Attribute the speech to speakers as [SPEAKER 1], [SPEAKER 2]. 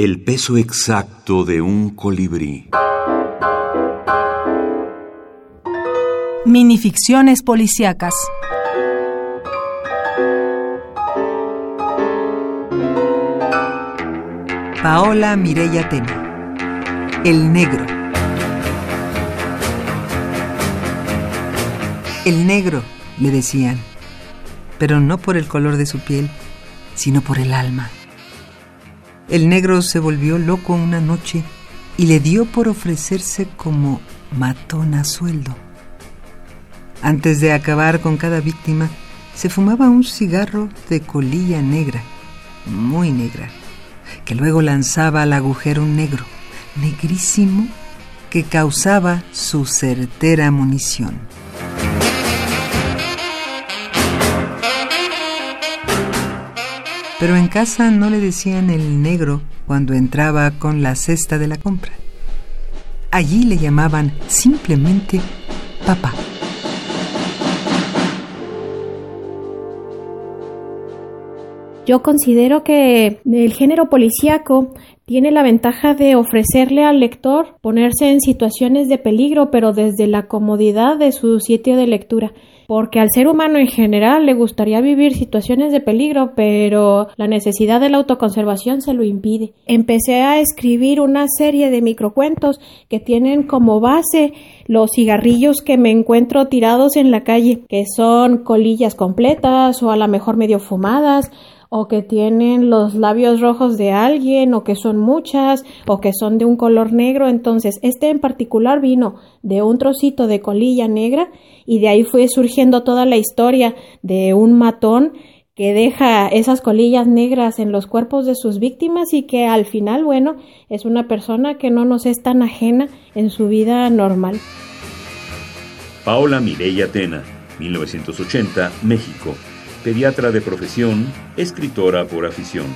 [SPEAKER 1] El peso exacto de un colibrí.
[SPEAKER 2] Minificciones policíacas. Paola Mireya Tena. El negro. El negro, le decían, pero no por el color de su piel, sino por el alma. El negro se volvió loco una noche y le dio por ofrecerse como matón a sueldo. Antes de acabar con cada víctima, se fumaba un cigarro de colilla negra, muy negra, que luego lanzaba al agujero negro, negrísimo, que causaba su certera munición. Pero en casa no le decían el negro cuando entraba con la cesta de la compra. Allí le llamaban simplemente papá.
[SPEAKER 3] Yo considero que el género policíaco tiene la ventaja de ofrecerle al lector ponerse en situaciones de peligro, pero desde la comodidad de su sitio de lectura porque al ser humano en general le gustaría vivir situaciones de peligro, pero la necesidad de la autoconservación se lo impide. Empecé a escribir una serie de microcuentos que tienen como base los cigarrillos que me encuentro tirados en la calle, que son colillas completas o a lo mejor medio fumadas o que tienen los labios rojos de alguien, o que son muchas, o que son de un color negro. Entonces, este en particular vino de un trocito de colilla negra y de ahí fue surgiendo toda la historia de un matón que deja esas colillas negras en los cuerpos de sus víctimas y que al final, bueno, es una persona que no nos es tan ajena en su vida normal.
[SPEAKER 1] Paola Mireya Tena, 1980, México pediatra de profesión, escritora por afición.